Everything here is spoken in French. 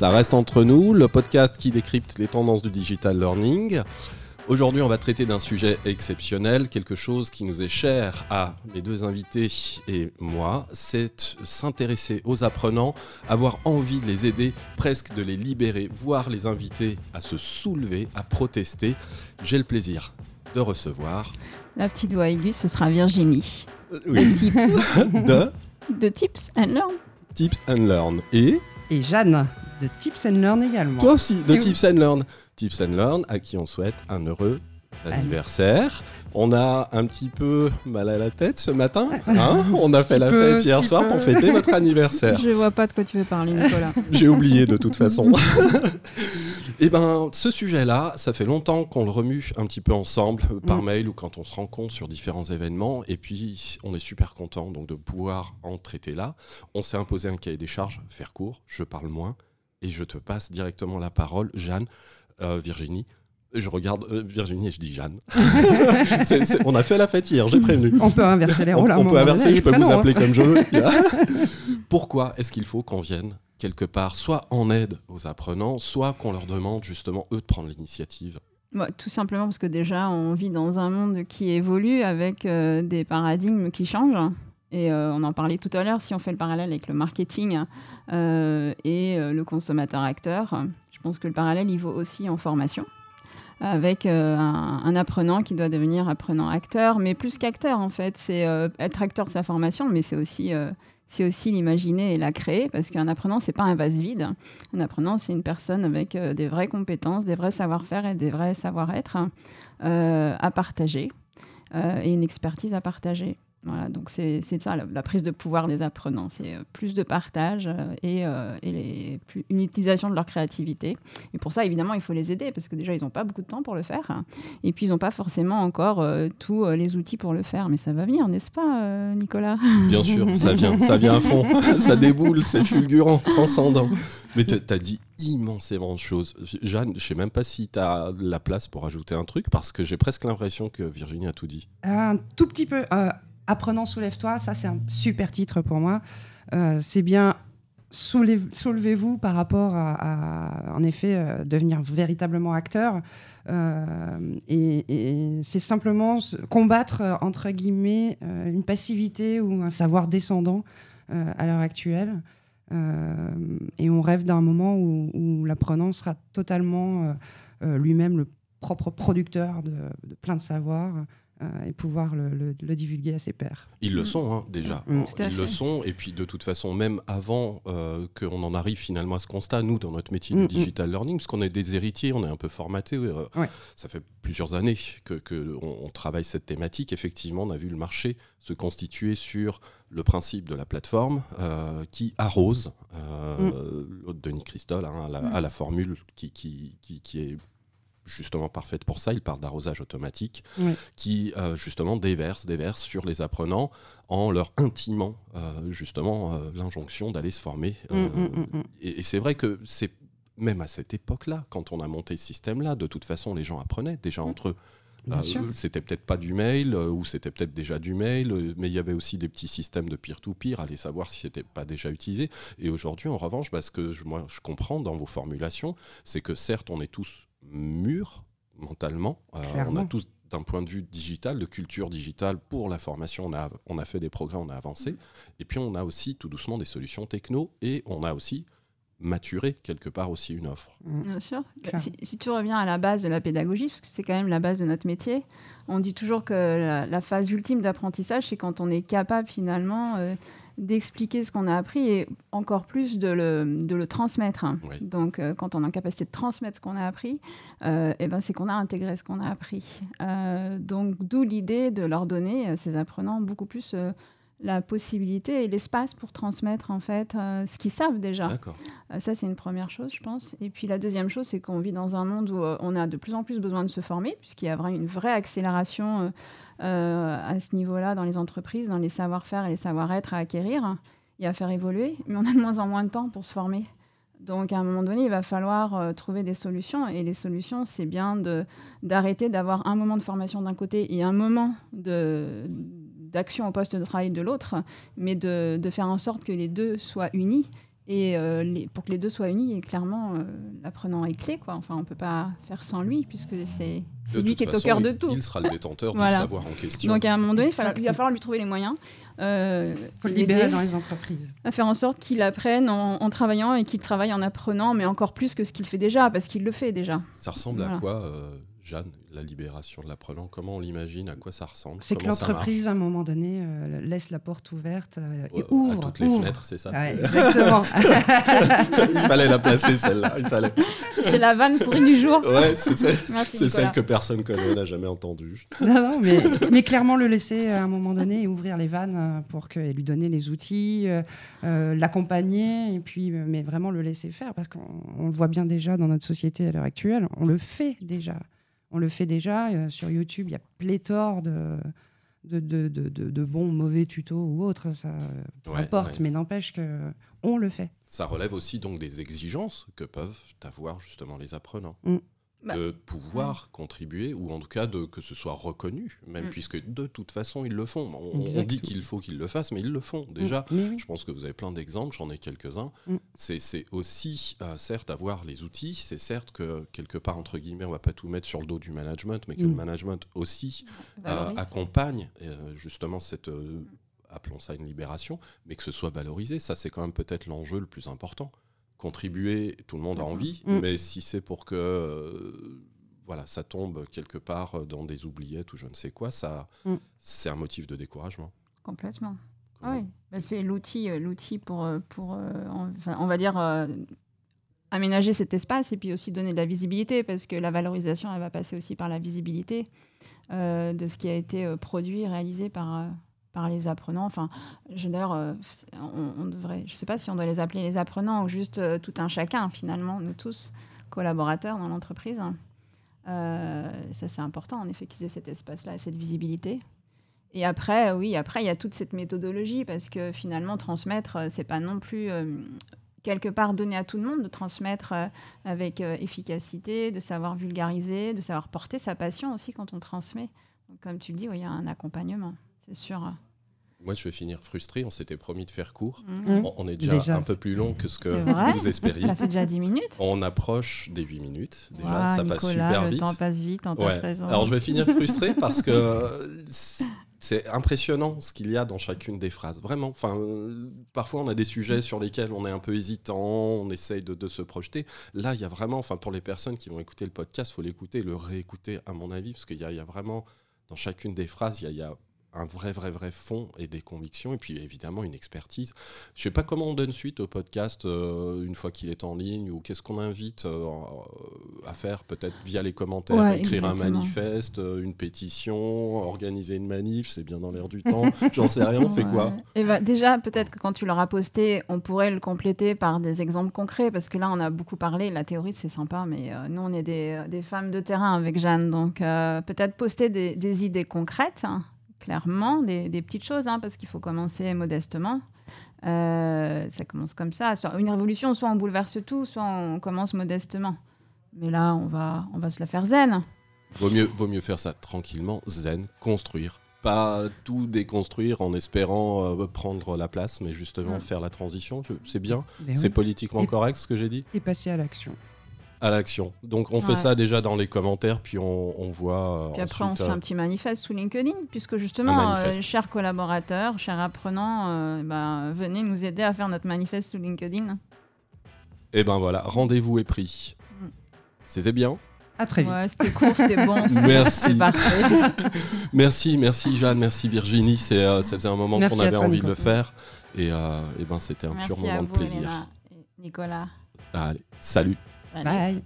Ça reste entre nous, le podcast qui décrypte les tendances du digital learning. Aujourd'hui, on va traiter d'un sujet exceptionnel, quelque chose qui nous est cher à mes deux invités et moi, c'est s'intéresser aux apprenants, avoir envie de les aider, presque de les libérer, voire les inviter à se soulever, à protester. J'ai le plaisir de recevoir... La petite voix aiguë, ce sera Virginie. Euh, oui. De Tips. de de Tips and Learn. Tips and Learn. Et Et Jeanne, de Tips and Learn également. toi aussi, de Et Tips and Learn. Tips and Learn, à qui on souhaite un heureux anniversaire. On a un petit peu mal à la tête ce matin. hein on a Si fait la peu, fête hier si soir peu. pour fêter votre anniversaire. Je vois pas de quoi tu veux parler, Nicolas. J'ai oublié de toute façon. Eh ben, ce sujet-là, ça fait longtemps qu'on le remue un petit peu ensemble euh, par Mm. mail ou quand on se rencontre sur différents événements. Et puis, on est super content donc de pouvoir en traiter là. On s'est imposé un cahier des charges, faire court, je parle moins, et je te passe directement la parole, Jeanne, euh, Virginie. Je regarde euh, Virginie et je dis Jeanne. On a fait la fête hier, j'ai prévenu. On peut inverser les On, rôles à un on peut inverser, je peux vous hein. appeler comme je veux. Pourquoi est-ce qu'il faut qu'on vienne quelque part, soit en aide aux apprenants, soit qu'on leur demande justement eux de prendre l'initiative? Bah, tout simplement parce que déjà, on vit dans un monde qui évolue avec euh, des paradigmes qui changent. Et euh, on en parlait tout à l'heure, si on fait le parallèle avec le marketing euh, et euh, le consommateur-acteur, je pense que le parallèle, il vaut aussi en formation. Avec un, un apprenant qui doit devenir apprenant-acteur, mais plus qu'acteur en fait, c'est être acteur de sa formation, mais c'est aussi, c'est aussi l'imaginer et la créer, parce qu'un apprenant, c'est pas un vase vide. Un apprenant, c'est une personne avec des vraies compétences, des vrais savoir-faire et des vrais savoir-être à partager et une expertise à partager. Voilà, donc c'est c'est ça la, la prise de pouvoir des apprenants, c'est euh, plus de partage euh, et, euh, et les, plus- une utilisation de leur créativité. Et pour ça, évidemment, il faut les aider parce que déjà, ils n'ont pas beaucoup de temps pour le faire et puis ils n'ont pas forcément encore euh, tous euh, les outils pour le faire. Mais ça va venir, n'est-ce pas, euh, Nicolas? Bien sûr, ça vient, ça vient à fond, ça déboule, c'est fulgurant, transcendant. Mais tu as dit immensément de choses. Jeanne, je sais même pas si tu as la place pour ajouter un truc, parce que j'ai presque l'impression que Virginie a tout dit. Un tout petit peu. Apprenant, soulève-toi, ça c'est un super titre pour moi. Euh, c'est bien soulevez-vous par rapport à, en effet, euh, devenir véritablement acteur. Euh, et c'est simplement combattre, entre guillemets, une passivité ou un savoir descendant à l'heure actuelle. Et on rêve d'un moment où, l'apprenant sera totalement lui-même le propre producteur de, de plein de savoirs et pouvoir le, le- le divulguer à ses pairs. Ils le sont hein, déjà. Mm. Ils le sont. Et puis de toute façon, même avant euh, qu'on en arrive finalement à ce constat, nous, dans notre métier Mm, de mm. digital learning, parce qu'on est des héritiers, on est un peu formatés. euh, Ouais. Ça fait plusieurs années que, que on, travaille cette thématique. Effectivement, on a vu le marché se constituer sur le principe de la plateforme euh, qui arrose. Euh, l'autre Denis Christol hein, à, la, Mm. à la formule qui, qui, qui, qui est justement parfaite pour ça. Il parle d'arrosage automatique qui euh, justement déverse, déverse sur les apprenants en leur intimant euh, justement euh, l'injonction d'aller se former. Mm, mm, mm. Et, et c'est vrai que c'est même à cette époque-là, quand on a monté ce système-là, de toute façon, les gens apprenaient déjà entre eux. Euh, c'était peut-être pas du mail, euh, ou c'était peut-être déjà du mail, euh, mais il y avait aussi des petits systèmes de peer-to-peer, aller savoir si c'était pas déjà utilisé. Et aujourd'hui, en revanche, parce que je, moi, je comprends dans vos formulations, c'est que certes, on est tous mûrs mentalement, euh, on a tous d'un point de vue digital, de culture digitale pour la formation, on a, on a fait des progrès, on a avancé. Et puis on a aussi tout doucement des solutions techno et on a aussi maturé quelque part aussi une offre. Bien sûr. Si, si tu reviens à la base de la pédagogie, parce que c'est quand même la base de notre métier, on dit toujours que la, la phase ultime d'apprentissage, c'est quand on est capable finalement euh, d'expliquer ce qu'on a appris et encore plus de le, de le transmettre. Oui. Donc euh, quand on est en capacité de transmettre ce qu'on a appris, euh, eh ben, c'est qu'on a intégré ce qu'on a appris. Euh, donc d'où l'idée de leur donner à ces apprenants beaucoup plus... la possibilité et l'espace pour transmettre en fait euh, ce qu'ils savent déjà. Euh, Ça, c'est une première chose, je pense. Et puis la deuxième chose, c'est qu'on vit dans un monde où euh, on a de plus en plus besoin de se former, puisqu'il y a vraiment une vraie accélération à ce niveau-là dans les entreprises, dans les savoir-faire et les savoir-être à acquérir et à faire évoluer. Mais on a de moins en moins de temps pour se former. Donc à un moment donné, il va falloir euh, trouver des solutions. Et les solutions, c'est bien d'arrêter d'avoir un moment de formation d'un côté et un moment de d'action au poste de travail de l'autre, mais de, de faire en sorte que les deux soient unis Et euh, les- pour que les deux soient unis, et clairement, euh, l'apprenant est clé. Quoi. Enfin, on ne peut pas faire sans lui, puisque c'est lui qui est au cœur de tout. Il sera le détenteur Voilà. du savoir en question. Donc à un moment donné, il va- il va Exactement. falloir lui trouver les moyens. Euh, faut le libérer dans les entreprises. à faire en sorte qu'il apprenne en, en travaillant et qu'il travaille en apprenant, mais encore plus que ce qu'il fait déjà, parce qu'il le fait déjà. Ça ressemble à quoi, euh, Jeanne, la libération de l'apprenant Comment on l'imagine À quoi ça ressemble C'est que l'entreprise, à un moment donné, euh, laisse la porte ouverte euh, et ouvre. À toutes les ouvre. fenêtres, c'est ça Ouais, exactement. Il fallait la placer, celle-là. Il fallait. C'est la vanne pourrie du jour. Ouais, c'est celle, Merci celle que personne connaît, n'a jamais entendue. non, non, mais, mais clairement le laisser à un moment donné et ouvrir les vannes euh, pour que, et lui donner les outils, euh, euh, l'accompagner, et puis, euh, mais vraiment le laisser faire, parce qu'on on le voit bien déjà dans notre société à l'heure actuelle, on le fait déjà. On le fait déjà. euh, sur YouTube, il y a pléthore de, de, de, de, bons, mauvais tutos ou autres, ça, euh, Ouais, importe, ouais. mais n'empêche que on le fait. Ça relève aussi donc des exigences que peuvent avoir justement les apprenants. Mm. Bah, de pouvoir contribuer, ou en tout cas de, que ce soit reconnu, même Mm. puisque de toute façon ils le font. On, dit qu'il faut qu'ils le fassent, mais ils le font déjà. Mais oui. Je pense que vous avez plein d'exemples, j'en ai quelques-uns. Mm. C'est aussi, euh, certes, avoir les outils, c'est certes que quelque part, entre guillemets, on va pas tout mettre sur le dos du management, mais que Mm. le management aussi euh, accompagne euh, justement cette, appelons ça une libération, mais que ce soit valorisé. Ça, c'est quand même peut-être l'enjeu le plus important. Contribuer, tout le monde a envie, Mm. mais si c'est pour que euh, voilà, ça tombe quelque part dans des oubliettes ou je ne sais quoi, ça, Mm. c'est un motif de découragement. Complètement. Ah oui, Bah, c'est l'outil, euh, l'outil pour, euh, pour en- enfin, on va dire, euh, aménager cet espace et puis aussi donner de la visibilité parce que la valorisation, elle va passer aussi par la visibilité euh, de ce qui a été produit, réalisé par, par les apprenants. Enfin, je, euh, je ne sais pas si on doit les appeler les apprenants ou juste euh, tout un chacun finalement, nous tous collaborateurs dans l'entreprise. Euh, ça, c'est important en effet qu'ils aient cet espace-là, cette visibilité. Et après, oui, après, il y a toute cette méthodologie parce que finalement, transmettre, c'est pas non plus quelque part donner à tout le monde de transmettre avec efficacité, de savoir vulgariser, de savoir porter sa passion aussi quand on transmet. Comme tu le dis, il y a un accompagnement, c'est sûr. Moi, je vais finir frustré. On s'était promis de faire court. Mhm. On, on est déjà, Déjà, un peu plus long que ce que vous espériez. Ça fait déjà 10 minutes. On approche des 8 minutes. Déjà, ça passe super le vite. temps passe vite en ta Ouais. présence. Alors je vais finir frustré parce que euh, c'est- impressionnant ce qu'il y a dans chacune des phrases. Vraiment. Enfin, euh, parfois on a des sujets sur lesquels on est un peu hésitant, on essaye de, de se projeter. Là, il y a vraiment, enfin pour les personnes qui vont écouter le podcast, faut l'écouter, le réécouter à mon avis, parce qu'il y, a- il y a vraiment dans chacune des phrases, il y a, il y a un vrai, vrai, vrai fond et des convictions, et puis évidemment une expertise. Je sais pas comment on donne suite au podcast euh, une fois qu'il est en ligne, ou qu'est-ce qu'on invite euh, à faire, peut-être via les commentaires, Ouais, écrire un manifeste, euh, une pétition, organiser une manif, c'est bien dans l'air du temps. J'en sais rien, on fait quoi? Et bah, déjà, peut-être que quand tu l'auras posté, on pourrait le compléter par des exemples concrets, parce que là, on a beaucoup parlé. La théorie, c'est sympa, mais euh, nous, on est des, des femmes de terrain avec Jeanne. Donc, peut-être poster des, des idées concrètes, hein, clairement, des, des petites choses, hein, parce qu'il faut commencer modestement. Euh, ça commence comme ça. Une révolution, soit on bouleverse tout, soit on commence modestement. Mais là, on va, on va se la faire zen. Vaut mieux, vaut mieux faire ça tranquillement, zen, construire. Pas tout déconstruire en espérant euh, prendre la place, mais justement Mm. faire la transition. Je- C'est bien, Mais c'est oui. politiquement Et- correct ce que j'ai dit? Et passer à l'action. À l'action. Donc on fait ça déjà dans les commentaires, puis on, on voit. euh, Puis après, on ensuite, se fait euh, un petit manifeste sous LinkedIn, puisque justement, euh, chers collaborateurs, chers apprenants, euh, ben, venez nous aider à faire notre manifeste sous LinkedIn. Et ben voilà, rendez-vous est pris. Mm. C'était bien. À très vite. Ouais, c'était court, c'était bon. Merci. Merci, merci Jeanne, merci Virginie. C'est, euh, ça faisait un moment Merci qu'on avait toi, envie de le Nicolas. faire. Et, euh, et ben c'était un pur Merci moment vous, de plaisir. Elena et Nicolas. Allez, salut. Allez. Bye.